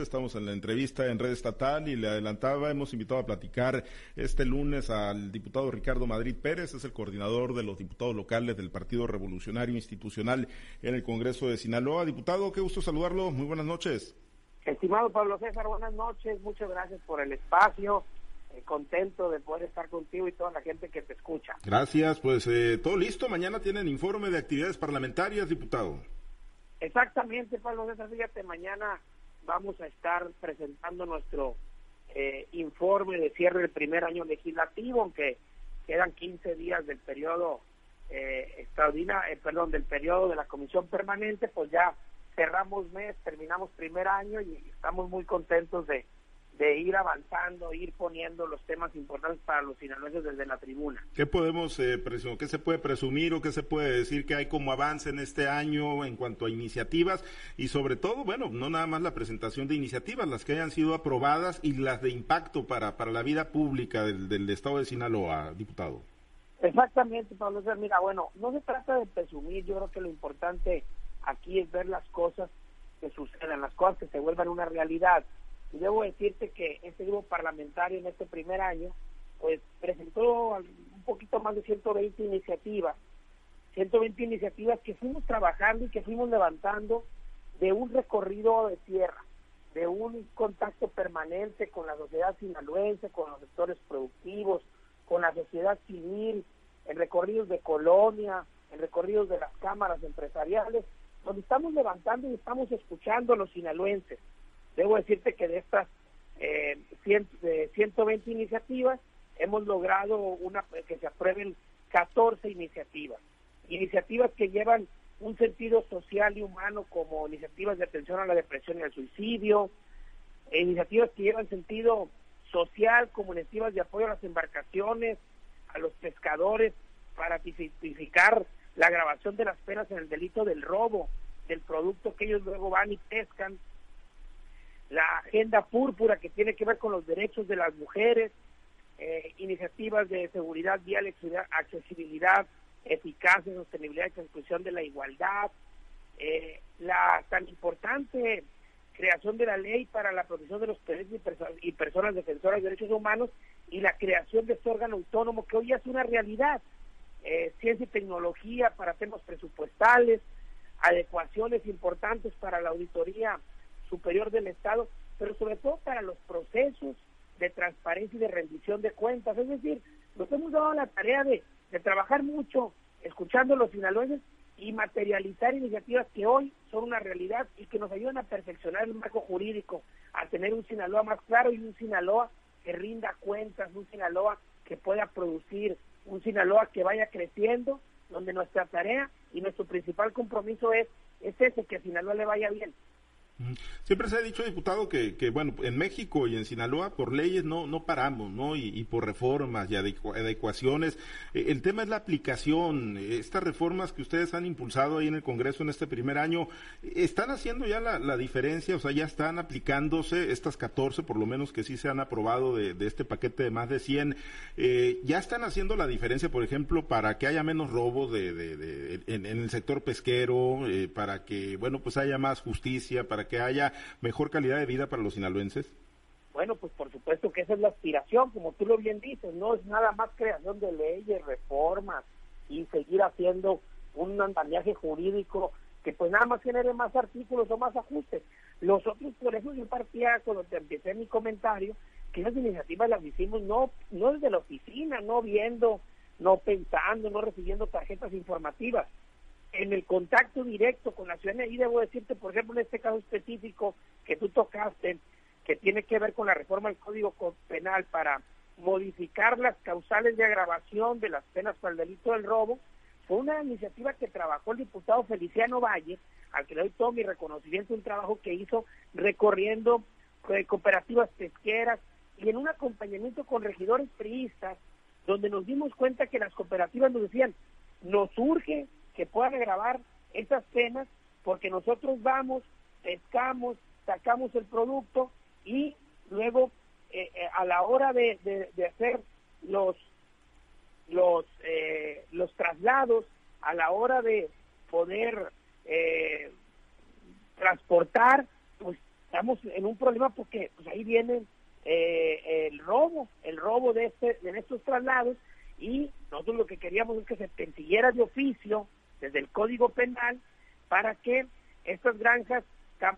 Estamos en la entrevista en Red Estatal y le adelantaba, hemos invitado a platicar este lunes al diputado Ricardo Madrid Pérez, es el coordinador de los diputados locales del Partido Revolucionario Institucional en el Congreso de Sinaloa. Diputado, qué gusto saludarlo. Muy buenas noches. Estimado Pablo César, buenas noches. Muchas gracias por el espacio. Eh, contento de poder estar contigo y toda la gente que te escucha. Gracias. Pues eh, todo listo. Mañana tienen informe de actividades parlamentarias, diputado. Exactamente, Pablo César, fíjate, mañana vamos a estar presentando nuestro eh, informe de cierre del primer año legislativo, aunque quedan 15 días del periodo eh, extraordinario, eh, perdón, del periodo de la comisión permanente, pues ya cerramos mes, terminamos primer año y estamos muy contentos de, de ir avanzando, ir poniendo los temas importantes para los sinaloenses desde la tribuna. ¿Qué podemos eh, qué se puede presumir o qué se puede decir que hay como avance en este año en cuanto a iniciativas y sobre todo, bueno, no nada más la presentación de iniciativas, las que hayan sido aprobadas y las de impacto para, para la vida pública del, del estado de Sinaloa, diputado? Exactamente, Pablo. Mira, bueno, no se trata de presumir, yo creo que lo importante aquí es ver las cosas que sucedan, las cosas que se vuelvan una realidad y debo decirte que este grupo parlamentario en este primer año, pues presentó un poquito más de 120 iniciativas, 120 iniciativas que fuimos trabajando y que fuimos levantando de un recorrido de tierra, de un contacto permanente con la sociedad sinaloense, con los sectores productivos, con la sociedad civil, en recorridos de colonia, en recorridos de las cámaras empresariales, donde estamos levantando y estamos escuchando a los sinaloenses. Debo decirte que de estas eh, 120 iniciativas hemos logrado una que se aprueben 14 iniciativas. Iniciativas que llevan un sentido social y humano como iniciativas de atención a la depresión y al suicidio, e iniciativas que llevan sentido social como iniciativas de apoyo a las embarcaciones, a los pescadores, para tipificar la grabación de las penas en el delito del robo del producto que ellos luego van y pescan la agenda púrpura que tiene que ver con los derechos de las mujeres, eh, iniciativas de seguridad vial, accesibilidad, eficacia, sostenibilidad y transmisión de la igualdad, eh, la tan importante creación de la ley para la protección de los derechos y, personas defensoras de derechos humanos y la creación de este órgano autónomo que hoy ya es una realidad. Eh, ciencia y tecnología para temas presupuestales, adecuaciones importantes para la auditoría superior del Estado, pero sobre todo para los procesos de transparencia y de rendición de cuentas. Es decir, nos hemos dado la tarea de, trabajar mucho escuchando a los sinaloenses y materializar iniciativas que hoy son una realidad y que nos ayudan a perfeccionar el marco jurídico, a tener un Sinaloa más claro y un Sinaloa que rinda cuentas, un Sinaloa que pueda producir, un Sinaloa que vaya creciendo, donde nuestra tarea y nuestro principal compromiso es, es ese, que a Sinaloa le vaya bien, Siempre se ha dicho, diputado, que, que, bueno, en México y en Sinaloa por leyes no, no paramos, ¿no? Y, por reformas y adecuaciones. Eh, el tema es la aplicación. Estas reformas que ustedes han impulsado ahí en el Congreso en este primer año, ¿están haciendo ya la, diferencia? O sea, ya están aplicándose estas 14, por lo menos que sí se han aprobado de, este paquete de más de 100. Eh, ¿Ya están haciendo la diferencia, por ejemplo, para que haya menos robos de, de, en, el sector pesquero, eh, para que, bueno, pues haya más justicia, para que que haya mejor calidad de vida para los sinaloenses? Bueno, pues por supuesto que esa es la aspiración, como tú lo bien dices, no es nada más creación de leyes, reformas y seguir haciendo un andamiaje jurídico que pues nada más genere más artículos o más ajustes. Los otros, por eso yo partía cuando te empecé mi comentario, que esas iniciativas las hicimos no, no desde la oficina, no viendo, no pensando, no recibiendo tarjetas informativas, en el contacto directo con la ciudadanía, y debo decirte, por ejemplo, en este caso específico que tú tocaste, que tiene que ver con la reforma del Código Penal para modificar las causales de agravación de las penas por el delito del robo, fue una iniciativa que trabajó el diputado Feliciano Valle, al que le doy todo mi reconocimiento, un trabajo que hizo recorriendo eh, cooperativas pesqueras y en un acompañamiento con regidores priistas, donde nos dimos cuenta que las cooperativas nos decían, nos urge que puedan grabar esas penas porque nosotros vamos, pescamos, sacamos el producto y luego eh, eh, a la hora de, hacer los los eh, los traslados a la hora de poder transportar pues estamos en un problema porque pues ahí viene eh, el robo, el robo de, este, de estos traslados y nosotros lo que queríamos es que se persiguiera de oficio desde el Código Penal para que estas granjas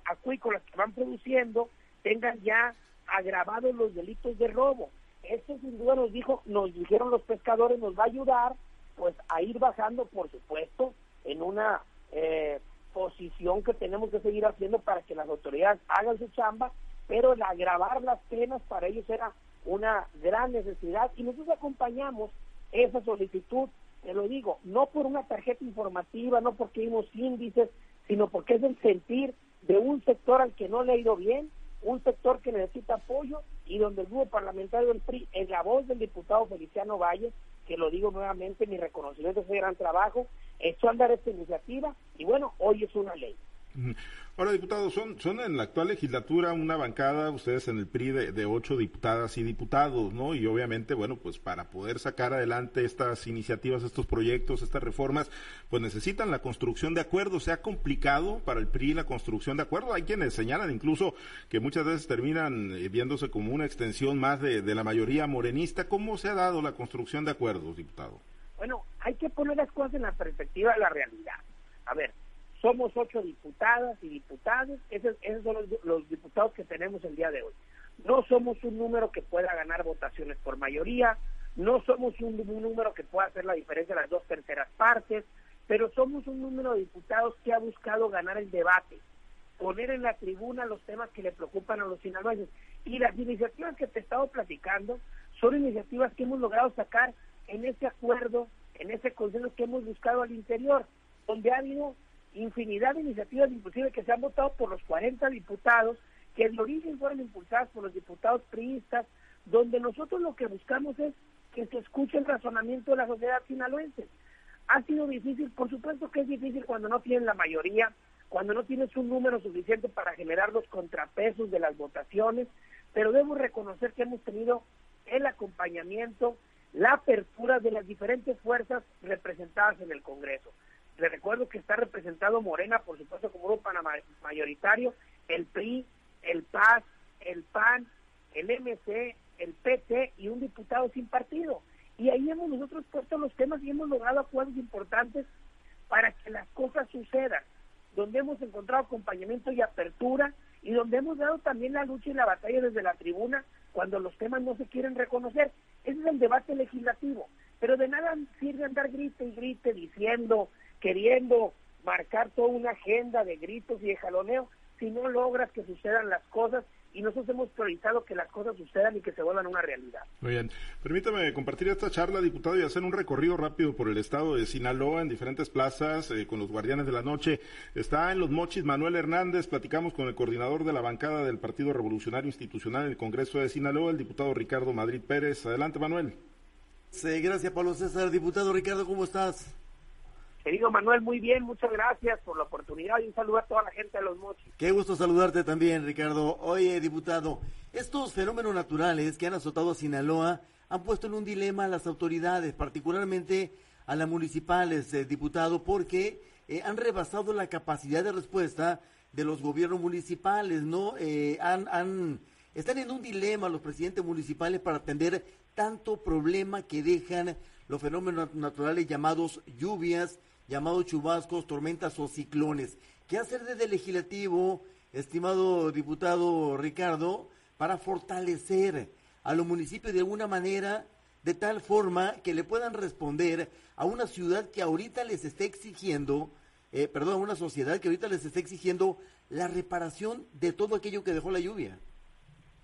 acuícolas que van produciendo tengan ya agravados los delitos de robo. Esto sin duda nos dijo, nos dijeron los pescadores, nos va a ayudar pues a ir bajando, por supuesto, en una eh, posición que tenemos que seguir haciendo para que las autoridades hagan su chamba, pero el agravar las penas para ellos era una gran necesidad y nosotros acompañamos esa solicitud, te lo digo, no por una tarjeta informativa, no porque vimos índices, sino porque es el sentir de un sector al que no le ha ido bien, un sector que necesita apoyo y donde el grupo parlamentario del PRI, en la voz del diputado Feliciano Valle, que lo digo nuevamente, mi reconocimiento a ese gran trabajo, echó a andar esta iniciativa y bueno, hoy es una ley. Ahora, diputados, son, son en la actual legislatura una bancada, ustedes en el PRI, de, ocho diputadas y diputados, ¿no? Y obviamente, bueno, pues para poder sacar adelante estas iniciativas, estos proyectos, estas reformas, pues necesitan la construcción de acuerdos. ¿Se ha complicado para el PRI la construcción de acuerdos? Hay quienes señalan incluso que muchas veces terminan eh, viéndose como una extensión más de, de la mayoría morenista. ¿Cómo se ha dado la construcción de acuerdos, diputado? Bueno, hay que poner las cosas en la perspectiva de la realidad. A ver, somos ocho diputadas y diputados, esos, son los, diputados que tenemos el día de hoy. No somos un número que pueda ganar votaciones por mayoría, no somos un, número que pueda hacer la diferencia de las dos terceras partes, pero somos un número de diputados que ha buscado ganar el debate, poner en la tribuna los temas que le preocupan a los sinaloenses. Y las iniciativas que te he estado platicando son iniciativas que hemos logrado sacar en ese acuerdo, en ese consenso que hemos buscado al interior, donde ha habido infinidad de iniciativas, inclusive que se han votado por los 40 diputados, que en origen fueron impulsadas por los diputados priistas, donde nosotros lo que buscamos es que se escuche el razonamiento de la sociedad sinaloense. Ha sido difícil, por supuesto que es difícil cuando no tienen la mayoría, cuando no tienes un número suficiente para generar los contrapesos de las votaciones, pero debo reconocer que hemos tenido el acompañamiento, la apertura de las diferentes fuerzas representadas en el Congreso. Le recuerdo que está representado Morena, por supuesto, como grupo mayoritario, el PRI, el PAS, el PAN, el MC, el PT y un diputado sin partido. Y ahí hemos nosotros puesto los temas y hemos logrado acuerdos importantes para que las cosas sucedan, donde hemos encontrado acompañamiento y apertura y donde hemos dado también la lucha y la batalla desde la tribuna cuando los temas no se quieren reconocer. Ese es el debate legislativo. Pero de nada sirve andar grite y grite diciendo queriendo marcar toda una agenda de gritos y de jaloneo si no logras que sucedan las cosas y nosotros hemos priorizado que las cosas sucedan y que se vuelvan una realidad. Muy bien. Permítame compartir esta charla, diputado, y hacer un recorrido rápido por el estado de Sinaloa en diferentes plazas eh, con los guardianes de la noche. Está en Los Mochis Manuel Hernández. Platicamos con el coordinador de la bancada del Partido Revolucionario Institucional en el Congreso de Sinaloa, el diputado Ricardo Madrid Pérez. Adelante, Manuel. Sí, gracias, Pablo César. Diputado Ricardo, ¿cómo estás? Querido Manuel, muy bien, muchas gracias por la oportunidad y un saludo a toda la gente de Los Mochis. Qué gusto saludarte también, Ricardo. Oye, diputado, estos fenómenos naturales que han azotado a Sinaloa han puesto en un dilema a las autoridades, particularmente a las municipales, eh, diputado, porque eh, han rebasado la capacidad de respuesta de los gobiernos municipales, ¿no? Eh, han, han, están en un dilema los presidentes municipales para atender tanto problema que dejan los fenómenos naturales llamados lluvias, llamados chubascos, tormentas o ciclones. ¿Qué hacer desde el legislativo, estimado diputado Ricardo, para fortalecer a los municipios de alguna manera, de tal forma que le puedan responder a una ciudad que ahorita les está exigiendo, eh, perdón, a una sociedad que ahorita les está exigiendo la reparación de todo aquello que dejó la lluvia?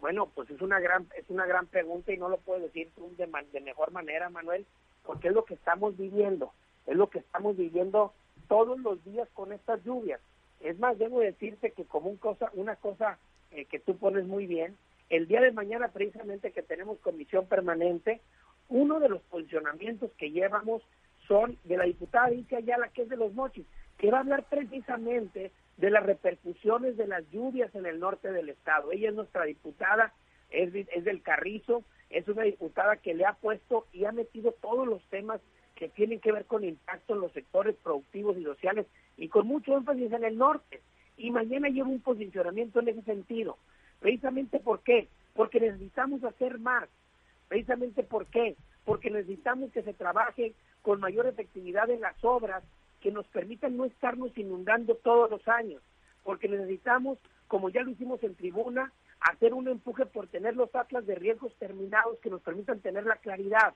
Bueno, pues es una gran es una gran pregunta y no lo puedo decir de, de mejor manera, Manuel, porque es lo que estamos viviendo es lo que estamos viviendo todos los días con estas lluvias. Es más, debo decirte que como un cosa, una cosa eh, que tú pones muy bien, el día de mañana precisamente que tenemos comisión permanente, uno de los posicionamientos que llevamos son de la diputada Isia Ayala, que es de los mochis, que va a hablar precisamente de las repercusiones de las lluvias en el norte del estado. Ella es nuestra diputada, es del Carrizo, es una diputada que le ha puesto y ha metido todos los temas que tienen que ver con impacto en los sectores productivos y sociales y con mucho énfasis en el norte. y mañana llevo un posicionamiento en ese sentido. Precisamente por qué? Porque necesitamos hacer más. Precisamente por qué? Porque necesitamos que se trabaje con mayor efectividad en las obras que nos permitan no estarnos inundando todos los años. Porque necesitamos, como ya lo hicimos en tribuna, hacer un empuje por tener los atlas de riesgos terminados que nos permitan tener la claridad.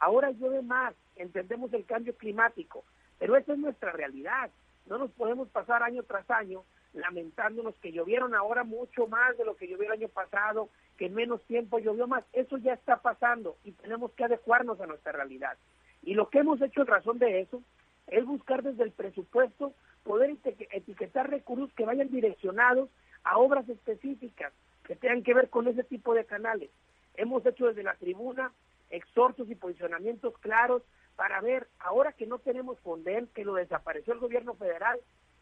Ahora llueve más, entendemos el cambio climático, pero esa es nuestra realidad. No nos podemos pasar año tras año lamentándonos que llovieron ahora mucho más de lo que llovió el año pasado, que en menos tiempo llovió más. Eso ya está pasando y tenemos que adecuarnos a nuestra realidad. Y lo que hemos hecho en razón de eso es buscar desde el presupuesto poder etiquetar recursos que vayan direccionados a obras específicas que tengan que ver con ese tipo de canales. Hemos hecho desde la tribuna exhortos y posicionamientos claros para ver, ahora que no tenemos Fonden, que lo desapareció el gobierno federal,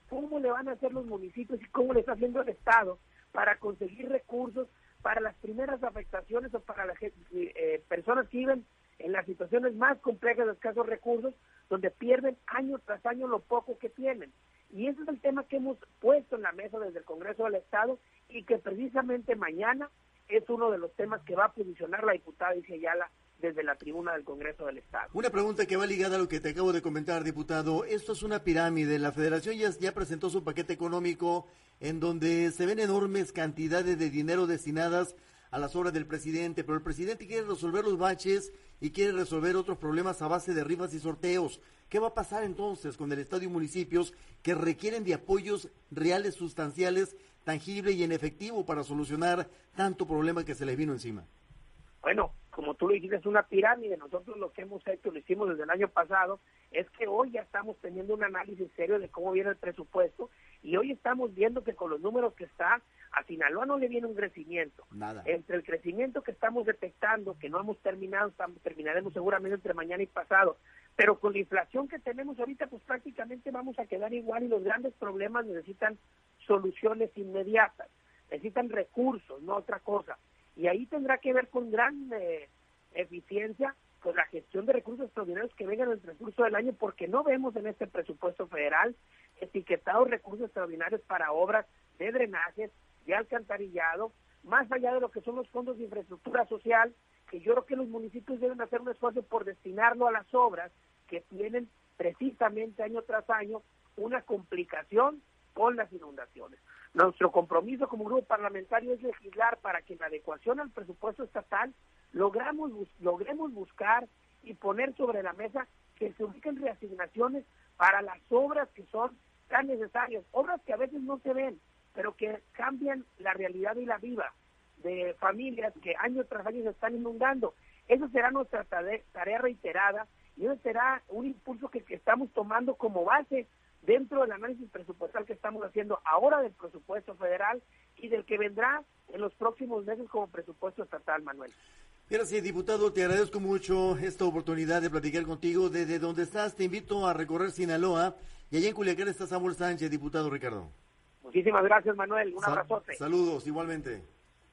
cómo le van a hacer los municipios y cómo le está haciendo el Estado para conseguir recursos para las primeras afectaciones o para las eh, personas que viven en las situaciones más complejas de escasos recursos, donde pierden año tras año lo poco que tienen. Y ese es el tema que hemos puesto en la mesa desde el Congreso del Estado y que precisamente mañana es uno de los temas que va a posicionar la diputada Isia Ayala desde la tribuna del Congreso del Estado. Una pregunta que va ligada a lo que te acabo de comentar, diputado. Esto es una pirámide. La Federación ya, ya presentó su paquete económico en donde se ven enormes cantidades de dinero destinadas a las obras del presidente, pero el presidente quiere resolver los baches y quiere resolver otros problemas a base de rifas y sorteos. ¿Qué va a pasar entonces con el Estado y municipios que requieren de apoyos reales, sustanciales, tangibles y en efectivo para solucionar tanto problema que se les vino encima? Bueno, como tú lo dijiste, es una pirámide. Nosotros lo que hemos hecho, lo hicimos desde el año pasado, es que hoy ya estamos teniendo un análisis serio de cómo viene el presupuesto y hoy estamos viendo que con los números que está, a Sinaloa no le viene un crecimiento. Nada. Entre el crecimiento que estamos detectando, que no hemos terminado, terminaremos seguramente entre mañana y pasado, pero con la inflación que tenemos ahorita, pues prácticamente vamos a quedar igual y los grandes problemas necesitan soluciones inmediatas, necesitan recursos, no otra cosa y ahí tendrá que ver con gran eh, eficiencia con la gestión de recursos extraordinarios que vengan en el transcurso del año, porque no vemos en este presupuesto federal etiquetados recursos extraordinarios para obras de drenajes, de alcantarillado, más allá de lo que son los fondos de infraestructura social, que yo creo que los municipios deben hacer un esfuerzo por destinarlo a las obras que tienen precisamente año tras año una complicación con las inundaciones. Nuestro compromiso como grupo parlamentario es legislar para que en la adecuación al presupuesto estatal logramos, logremos buscar y poner sobre la mesa que se ubiquen reasignaciones para las obras que son tan necesarias, obras que a veces no se ven, pero que cambian la realidad y la vida de familias que año tras año se están inundando. Esa será nuestra tarea reiterada y ese será un impulso que estamos tomando como base dentro del análisis presupuestal que estamos haciendo ahora del presupuesto federal y del que vendrá en los próximos meses como presupuesto estatal, Manuel. Gracias, diputado. Te agradezco mucho esta oportunidad de platicar contigo. Desde donde estás, te invito a recorrer Sinaloa. Y allá en Culiacán está Samuel Sánchez, diputado Ricardo. Muchísimas gracias, Manuel. Un abrazote. Saludos, igualmente.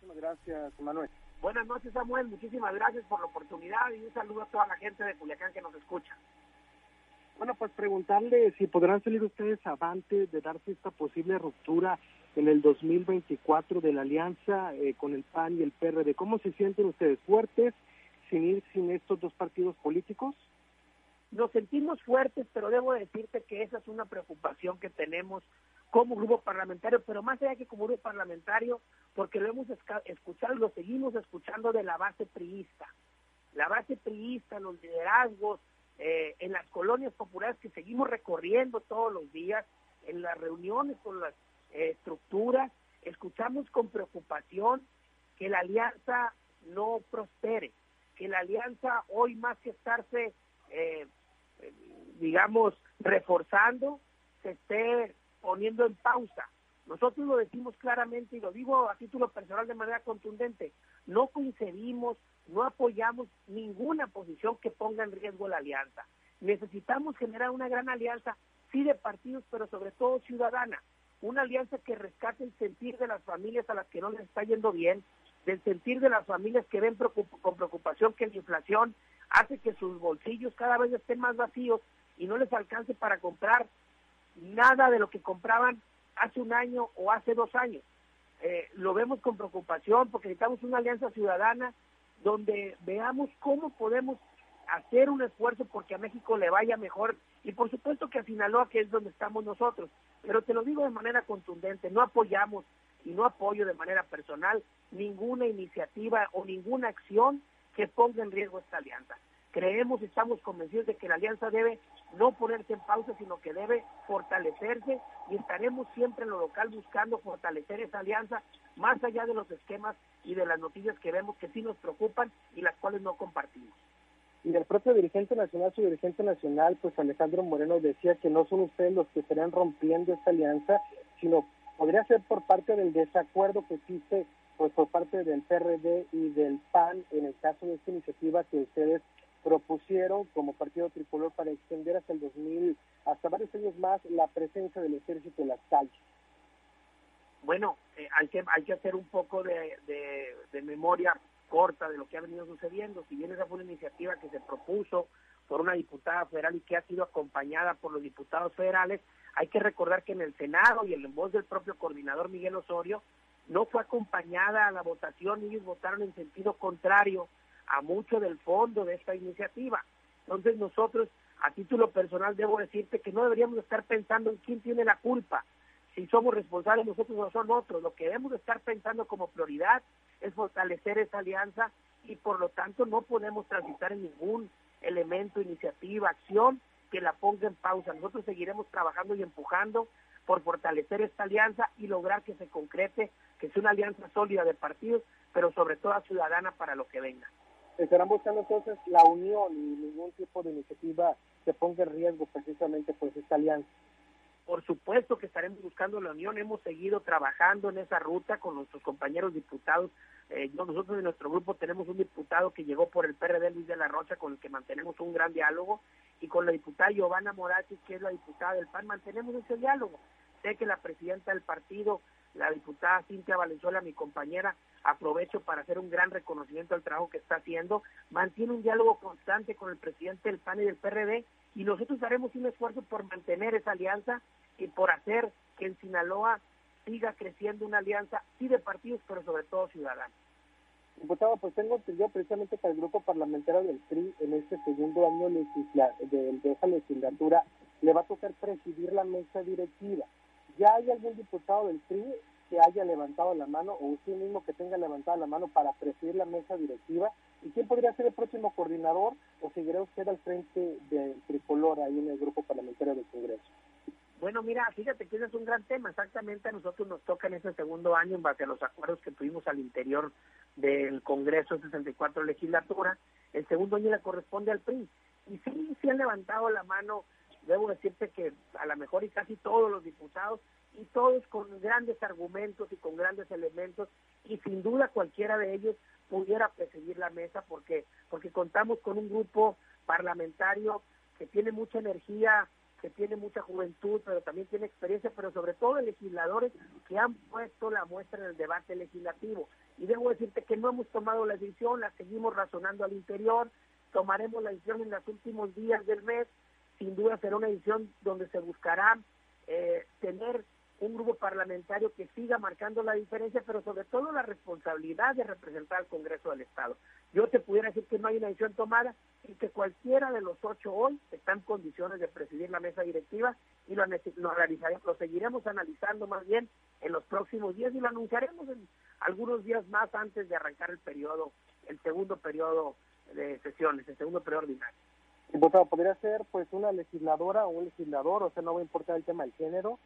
Muchísimas gracias, Manuel. Buenas noches, Samuel. Muchísimas gracias por la oportunidad y un saludo a toda la gente de Culiacán que nos escucha. Bueno, pues preguntarle si podrán salir ustedes avante de darse esta posible ruptura en el 2024 de la alianza eh, con el PAN y el PRD. ¿Cómo se sienten ustedes fuertes sin ir sin estos dos partidos políticos? Nos sentimos fuertes, pero debo decirte que esa es una preocupación que tenemos como grupo parlamentario, pero más allá que como grupo parlamentario, porque lo hemos escuchado y lo seguimos escuchando de la base priista. La base priista, los liderazgos, eh, en las colonias populares que seguimos recorriendo todos los días, en las reuniones con las eh, estructuras, escuchamos con preocupación que la alianza no prospere, que la alianza hoy más que estarse, eh, digamos, reforzando, se esté poniendo en pausa. Nosotros lo decimos claramente y lo digo a título personal de manera contundente, no coincidimos, no apoyamos ninguna posición que ponga en riesgo la alianza. Necesitamos generar una gran alianza, sí de partidos, pero sobre todo ciudadana, una alianza que rescate el sentir de las familias a las que no les está yendo bien, del sentir de las familias que ven con preocupación que la inflación hace que sus bolsillos cada vez estén más vacíos y no les alcance para comprar nada de lo que compraban hace un año o hace dos años. Eh, lo vemos con preocupación porque necesitamos una alianza ciudadana donde veamos cómo podemos hacer un esfuerzo porque a México le vaya mejor y por supuesto que a Sinaloa, que es donde estamos nosotros. Pero te lo digo de manera contundente, no apoyamos y no apoyo de manera personal ninguna iniciativa o ninguna acción que ponga en riesgo esta alianza. Creemos estamos convencidos de que la alianza debe no ponerse en pausa, sino que debe fortalecerse y estaremos siempre en lo local buscando fortalecer esa alianza más allá de los esquemas y de las noticias que vemos que sí nos preocupan y las cuales no compartimos. Y el propio dirigente nacional, su dirigente nacional, pues Alejandro Moreno decía que no son ustedes los que estarían rompiendo esta alianza, sino podría ser por parte del desacuerdo que existe pues por parte del PRD y del PAN en el caso de esta iniciativa que ustedes propusieron como partido tricolor para extender hasta el 2000, hasta varios años más, la presencia del ejército en las calles. Bueno, eh, hay, que, hay que hacer un poco de, de, memoria corta de lo que ha venido sucediendo. Si bien esa fue una iniciativa que se propuso por una diputada federal y que ha sido acompañada por los diputados federales, hay que recordar que en el Senado y en voz del propio coordinador Miguel Osorio, no fue acompañada a la votación, ellos votaron en sentido contrario a mucho del fondo de esta iniciativa. Entonces nosotros, a título personal, debo decirte que no deberíamos estar pensando en quién tiene la culpa, si somos responsables nosotros o son otros. Lo que debemos estar pensando como prioridad es fortalecer esa alianza y por lo tanto no podemos transitar en ningún elemento, iniciativa, acción que la ponga en pausa. Nosotros seguiremos trabajando y empujando por fortalecer esta alianza y lograr que se concrete, que sea una alianza sólida de partidos, pero sobre todo ciudadana para lo que venga. Estarán buscando entonces la unión y ningún tipo de iniciativa que ponga en riesgo precisamente pues esta alianza. Por supuesto que estaremos buscando la unión, hemos seguido trabajando en esa ruta con nuestros compañeros diputados. Eh, nosotros en nuestro grupo tenemos un diputado que llegó por el PRD, Luis de la Rocha, con el que mantenemos un gran diálogo, y con la diputada Giovanna Morachi, que es la diputada del PAN, mantenemos ese diálogo. Sé que la presidenta del partido, la diputada Cintia Valenzuela, mi compañera, aprovecho para hacer un gran reconocimiento al trabajo que está haciendo, mantiene un diálogo constante con el presidente del PAN y del PRD, y nosotros haremos un esfuerzo por mantener esa alianza y por hacer que en Sinaloa siga creciendo una alianza, sí de partidos, pero sobre todo ciudadanos. Diputado, pues tengo entendido precisamente que el grupo parlamentario del PRI en este segundo año de, de esa legislatura le va a tocar presidir la mesa directiva. ¿Ya hay algún diputado del PRI que haya levantado la mano o usted mismo que tenga levantada la mano para presidir la mesa directiva? ¿Y quién podría ser el próximo coordinador o seguirá usted al frente del tricolor ahí en el grupo parlamentario del Congreso? Bueno, mira, fíjate que ese es un gran tema. Exactamente a nosotros nos toca en este segundo año, en base a los acuerdos que tuvimos al interior del Congreso 64 legislatura, el segundo año le corresponde al PRI. Y sí, sí han levantado la mano, debo decirte que a lo mejor y casi todos los diputados, y todos con grandes argumentos y con grandes elementos, y sin duda cualquiera de ellos pudiera presidir la mesa porque, porque contamos con un grupo parlamentario que tiene mucha energía, que tiene mucha juventud, pero también tiene experiencia, pero sobre todo legisladores que han puesto la muestra en el debate legislativo. Y debo decirte que no hemos tomado la decisión, la seguimos razonando al interior, tomaremos la decisión en los últimos días del mes, sin duda será una decisión donde se buscará eh, tener un grupo parlamentario que siga marcando la diferencia, pero sobre todo la responsabilidad de representar al Congreso del Estado. Yo te pudiera decir que no hay una decisión tomada y que cualquiera de los ocho hoy está en condiciones de presidir la mesa directiva y lo, lo, lo seguiremos analizando más bien en los próximos días y lo anunciaremos en algunos días más antes de arrancar el periodo, el segundo periodo de sesiones, el segundo periodo ordinario. Diputado, podría ser pues una legisladora o un legislador, o sea, no va a importar el tema del género,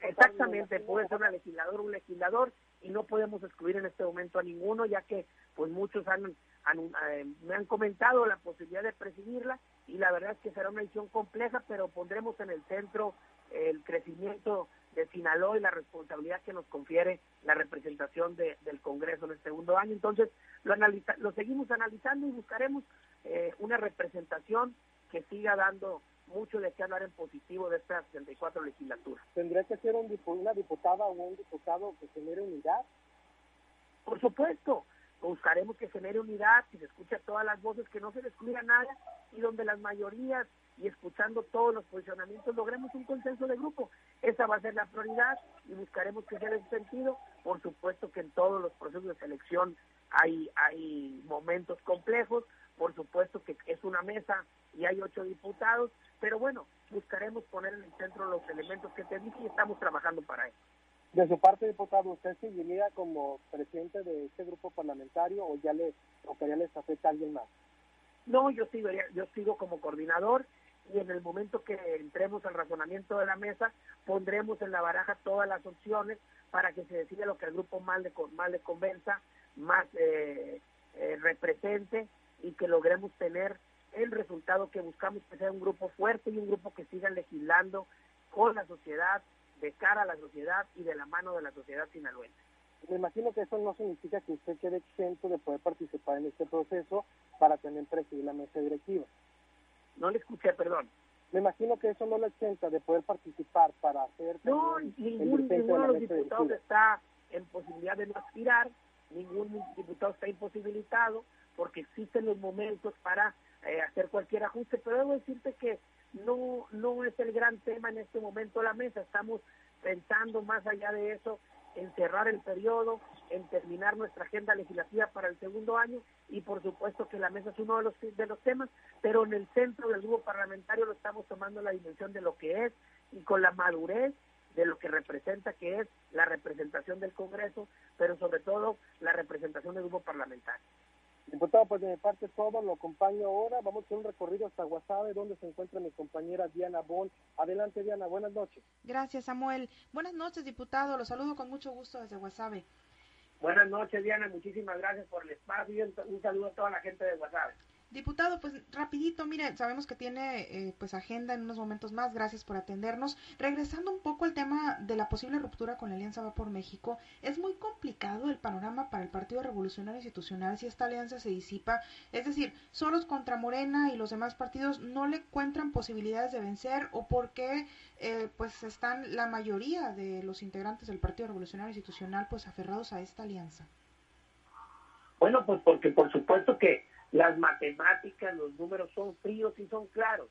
Exactamente, puede ser una legislador o un legislador y no podemos excluir en este momento a ninguno, ya que pues muchos han, eh, me han comentado la posibilidad de presidirla y la verdad es que será una decisión compleja, pero pondremos en el centro el crecimiento de Sinaloa y la responsabilidad que nos confiere la representación del Congreso en el segundo año. Entonces, lo, lo seguimos analizando y buscaremos eh, una representación que siga dando mucho de qué hablar en positivo de esta 64 legislatura. ¿Tendría que ser un, una diputada o un diputado que genere unidad? Por supuesto, buscaremos que genere unidad, que se escuche todas las voces, que no se excluya nada y donde las mayorías y escuchando todos los posicionamientos logremos un consenso de grupo. esa va a ser la prioridad y buscaremos que sea en ese sentido. Por supuesto que en todos los procesos de selección hay, hay momentos complejos, por supuesto que es una mesa y hay ocho diputados, pero bueno, buscaremos poner en el centro los elementos que te dije y estamos trabajando para eso. De su parte, diputado, ¿usted seguiría como presidente de este grupo parlamentario o ya le tocaría la estafeta a alguien más? No, yo sigo, yo sigo como coordinador y en el momento que entremos al razonamiento de la mesa, pondremos en la baraja todas las opciones para que se decida lo que al grupo más le, más le convenza, más eh, eh, represente y que logremos tener el resultado que buscamos, que sea un grupo fuerte y un grupo que siga legislando con la sociedad, de cara a la sociedad y de la mano de la sociedad sinaloense. Me imagino que eso no significa que usted quede exento de poder participar en este proceso para tener presidir la mesa directiva. No le escuché, perdón. Me imagino que eso no lo exenta de poder participar para hacer... No, ningún, ninguno de los diputados está en posibilidad de no aspirar, ningún diputado está imposibilitado, porque existen los momentos para eh, hacer cualquier ajuste, pero debo decirte que no, no es el gran tema en este momento la mesa, estamos pensando más allá de eso en cerrar el periodo, en terminar nuestra agenda legislativa para el segundo año y por supuesto que la mesa es uno de los, de los temas, pero en el centro del grupo parlamentario lo estamos tomando la dimensión de lo que es y con la madurez de lo que representa, que es la representación del Congreso, pero sobre todo la representación del grupo parlamentario. Diputado, pues de mi parte todo, lo acompaño ahora. Vamos a hacer un recorrido hasta Guasave, donde se encuentra mi compañera Diana Bon. Adelante, Diana, buenas noches. Gracias, Samuel. Buenas noches, diputado. Lo saludo con mucho gusto desde Guasave. Buenas noches, Diana. Muchísimas gracias por el espacio y un saludo a toda la gente de Guasave. Diputado, pues rapidito, mire, sabemos que tiene eh, pues agenda en unos momentos más, gracias por atendernos. Regresando un poco al tema de la posible ruptura con la Alianza Va por México, es muy complicado el panorama para el Partido Revolucionario Institucional si esta alianza se disipa, es decir, solos contra Morena y los demás partidos no le encuentran posibilidades de vencer o porque eh, pues están la mayoría de los integrantes del Partido Revolucionario Institucional pues aferrados a esta alianza. Bueno, pues porque por supuesto que las matemáticas, los números son fríos y son claros.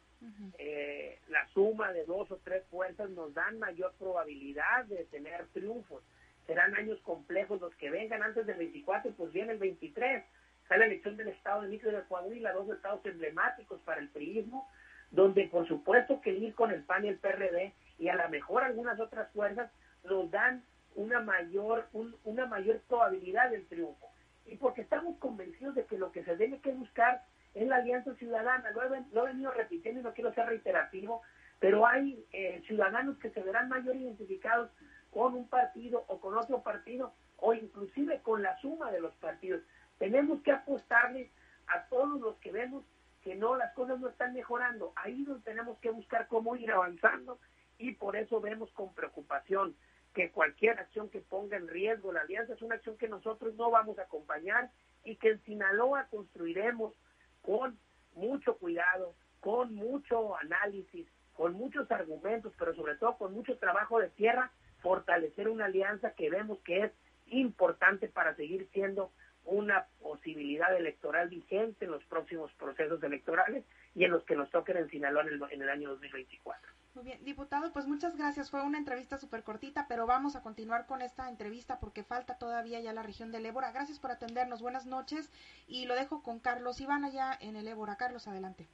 Eh, la suma de dos o tres fuerzas nos dan mayor probabilidad de tener triunfos. Serán años complejos los que vengan antes del 24, pues viene el 23. Está la elección del Estado de México y de Coahuila, dos estados emblemáticos para el priismo, donde por supuesto que ir con el PAN y el PRD y a lo mejor algunas otras fuerzas nos dan una mayor, una mayor probabilidad del triunfo y porque estamos convencidos de que lo que se debe que buscar es la alianza ciudadana. Lo he, venido repitiendo y no quiero ser reiterativo, pero hay eh, ciudadanos que se verán mayor identificados con un partido o con otro partido o inclusive con la suma de los partidos. Tenemos que apostarle a todos los que vemos que no, las cosas no están mejorando. Ahí donde tenemos que buscar cómo ir avanzando y por eso vemos con preocupación que cualquier acción que ponga en riesgo la alianza es una acción que nosotros no vamos a acompañar y que en Sinaloa construiremos con mucho cuidado, con mucho análisis, con muchos argumentos, pero sobre todo con mucho trabajo de tierra, fortalecer una alianza que vemos que es importante para seguir siendo una posibilidad electoral vigente en los próximos procesos electorales y en los que nos toquen en Sinaloa en el, en el año 2024. Muy bien, diputado, pues muchas gracias. Fue una entrevista súper cortita, pero vamos a continuar con esta entrevista porque falta todavía ya la región del Ébora. Gracias por atendernos. Buenas noches y lo dejo con Carlos Iván allá en el Ébora. Carlos, adelante.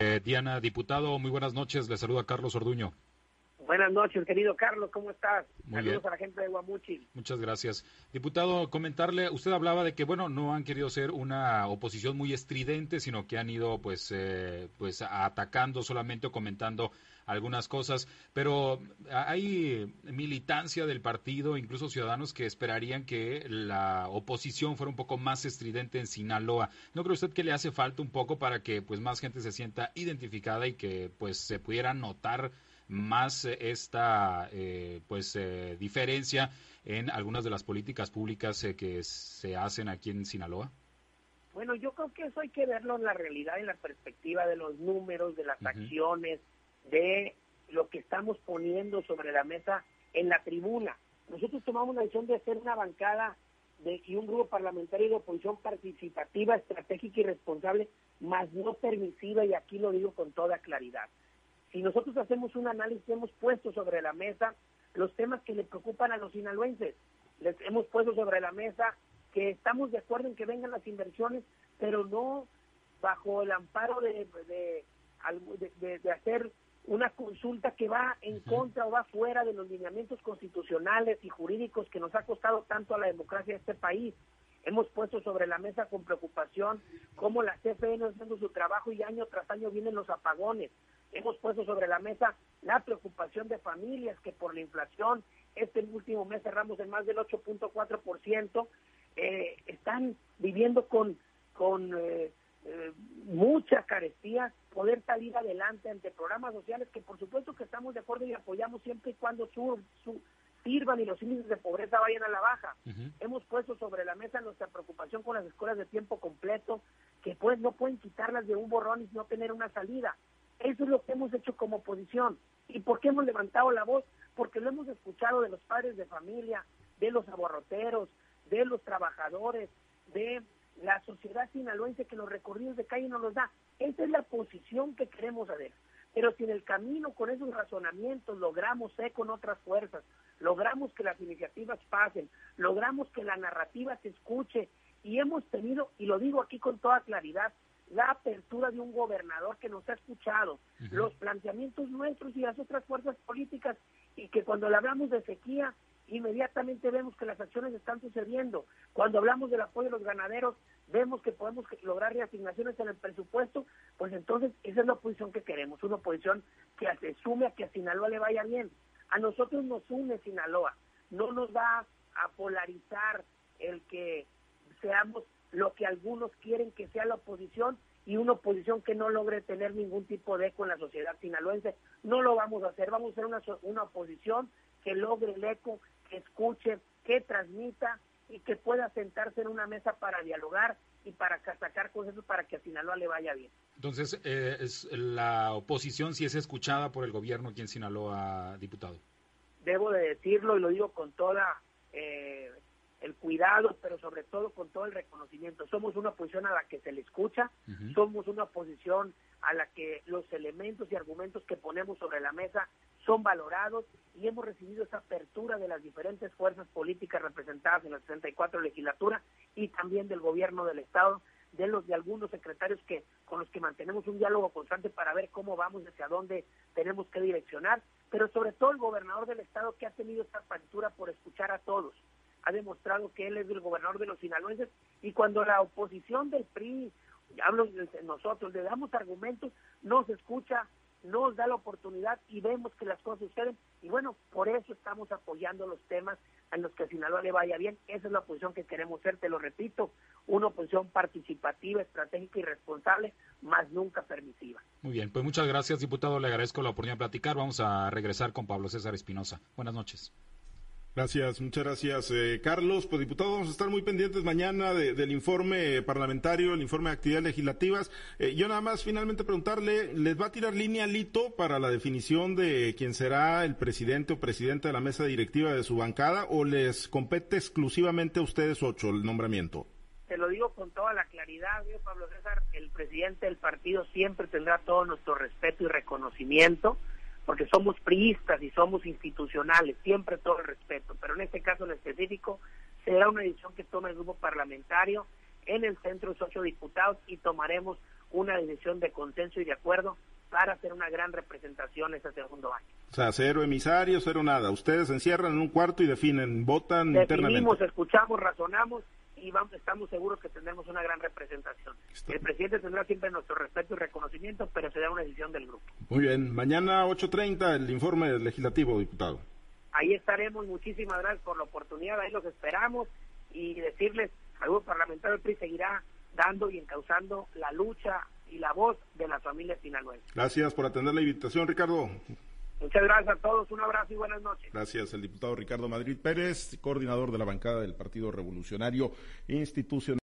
Eh, Diana, diputado, muy buenas noches. Le saluda Carlos Orduño. Buenas noches, querido Carlos, ¿cómo estás? Saludos a la gente de Guamuchil. Muchas gracias. Diputado, comentarle, usted hablaba de que, bueno, no han querido ser una oposición muy estridente, sino que han ido, pues, eh, pues atacando solamente o comentando algunas cosas, pero hay militancia del partido, incluso ciudadanos que esperarían que la oposición fuera un poco más estridente en Sinaloa. ¿No cree usted que le hace falta un poco para que pues más gente se sienta identificada y que pues se pudiera notar más eh, esta eh, pues eh, diferencia en algunas de las políticas públicas que se hacen aquí en Sinaloa? Bueno, yo creo que eso hay que verlo en la realidad, en la perspectiva de los números, de las acciones, de lo que estamos poniendo sobre la mesa en la tribuna. Nosotros tomamos la decisión de hacer una bancada de, y un grupo parlamentario de oposición participativa, estratégica y responsable, más no permisiva, y aquí lo digo con toda claridad Si nosotros hacemos un análisis, hemos puesto sobre la mesa los temas que le preocupan a los sinaloenses. Les hemos puesto sobre la mesa que estamos de acuerdo en que vengan las inversiones, pero no bajo el amparo de, de, de, hacer una consulta que va en contra o va fuera de los lineamientos constitucionales y jurídicos que nos ha costado tanto a la democracia de este país. Hemos puesto sobre la mesa con preocupación cómo la CFE no está haciendo su trabajo y año tras año vienen los apagones. Hemos puesto sobre la mesa la preocupación de familias que por la inflación, este último mes cerramos en más del 8.4%, eh, están viviendo con, con eh, eh, mucha carestía, poder salir adelante ante programas sociales que por supuesto que estamos de acuerdo y apoyamos siempre y cuando su, su, sirvan y los índices de pobreza vayan a la baja. Hemos puesto sobre la mesa nuestra preocupación con las escuelas de tiempo completo, que pues no pueden quitarlas de un borrón y no tener una salida. Eso es lo que hemos hecho como oposición. ¿Y por qué hemos levantado la voz? Porque lo hemos escuchado de los padres de familia, de los aborroteros, de los trabajadores, de la sociedad sinaloense que los recorridos de calle no los da. Esa es la posición que queremos hacer. Pero si en el camino con esos razonamientos logramos ser con otras fuerzas, logramos que las iniciativas pasen, logramos que la narrativa se escuche y hemos tenido, y lo digo aquí con toda claridad, la apertura de un gobernador que nos ha escuchado, los planteamientos nuestros y las otras fuerzas políticas, y que cuando le hablamos de sequía, inmediatamente vemos que las acciones están sucediendo. Cuando hablamos del apoyo a los ganaderos, vemos que podemos lograr reasignaciones en el presupuesto, pues entonces esa es la oposición que queremos, una oposición que se sume a que a Sinaloa le vaya bien. A nosotros nos une Sinaloa, no nos va a polarizar el que seamos lo que algunos quieren que sea la oposición y una oposición que no logre tener ningún tipo de eco en la sociedad sinaloense. No lo vamos a hacer, vamos a hacer una, una oposición que logre el eco, que escuche, que transmita y que pueda sentarse en una mesa para dialogar y para sacar cosas para que a Sinaloa le vaya bien. Entonces, eh, es, la oposición si es escuchada por el gobierno aquí en Sinaloa, diputado. Debo de decirlo y lo digo con toda eh, el cuidado, pero sobre todo con todo el reconocimiento. Somos una oposición a la que se le escucha, somos una oposición a la que los elementos y argumentos que ponemos sobre la mesa son valorados y hemos recibido esa apertura de las diferentes fuerzas políticas representadas en la 64 legislatura y también del gobierno del estado, de los de algunos secretarios que con los que mantenemos un diálogo constante para ver cómo vamos hacia dónde tenemos que direccionar, pero sobre todo el gobernador del estado que ha tenido esta apertura por escuchar a todos, ha demostrado que él es el gobernador de los sinaloenses y cuando la oposición del PRI, hablo de nosotros, le damos argumentos, no se escucha, nos da la oportunidad y vemos que las cosas suceden. Y bueno, por eso estamos apoyando los temas en los que a Sinaloa le vaya bien. Esa es la posición que queremos ser, te lo repito, una oposición participativa, estratégica y responsable, más nunca permisiva. Muy bien, pues muchas gracias, diputado. Le agradezco la oportunidad de platicar. Vamos a regresar con Pablo César Espinosa. Buenas noches. Gracias, muchas gracias, eh, Carlos. Pues diputado, vamos a estar muy pendientes mañana del informe parlamentario, el informe de actividades legislativas. Eh, yo nada más finalmente preguntarle, ¿les va a tirar línea Lito para la definición de quién será el presidente o presidenta de la mesa directiva de su bancada o les compete exclusivamente a ustedes ocho el nombramiento? Te lo digo con toda la claridad, Pablo César, el presidente del partido siempre tendrá todo nuestro respeto y reconocimiento porque somos priistas y somos institucionales, siempre todo el respeto, pero en este caso en específico será una decisión que tome el grupo parlamentario en el centro de ocho diputados y tomaremos una decisión de consenso y de acuerdo para hacer una gran representación este segundo año. O sea, cero emisarios, cero nada. Ustedes se encierran en un cuarto y definen, votan internamente. escuchamos, razonamos y vamos, estamos seguros que tendremos una gran representación. El presidente tendrá siempre nuestro respeto y reconocimiento, pero será una decisión del grupo. Muy bien, mañana 8.30 el informe legislativo, diputado. Ahí estaremos, muchísimas gracias por la oportunidad, ahí los esperamos y decirles, al grupo parlamentario PRI seguirá dando y encauzando la lucha y la voz de las familias sinaloenses. Gracias por atender la invitación, Ricardo. Muchas gracias a todos, un abrazo y buenas noches. Gracias, el diputado Ricardo Madrid Pérez, coordinador de la bancada del Partido Revolucionario Institucional.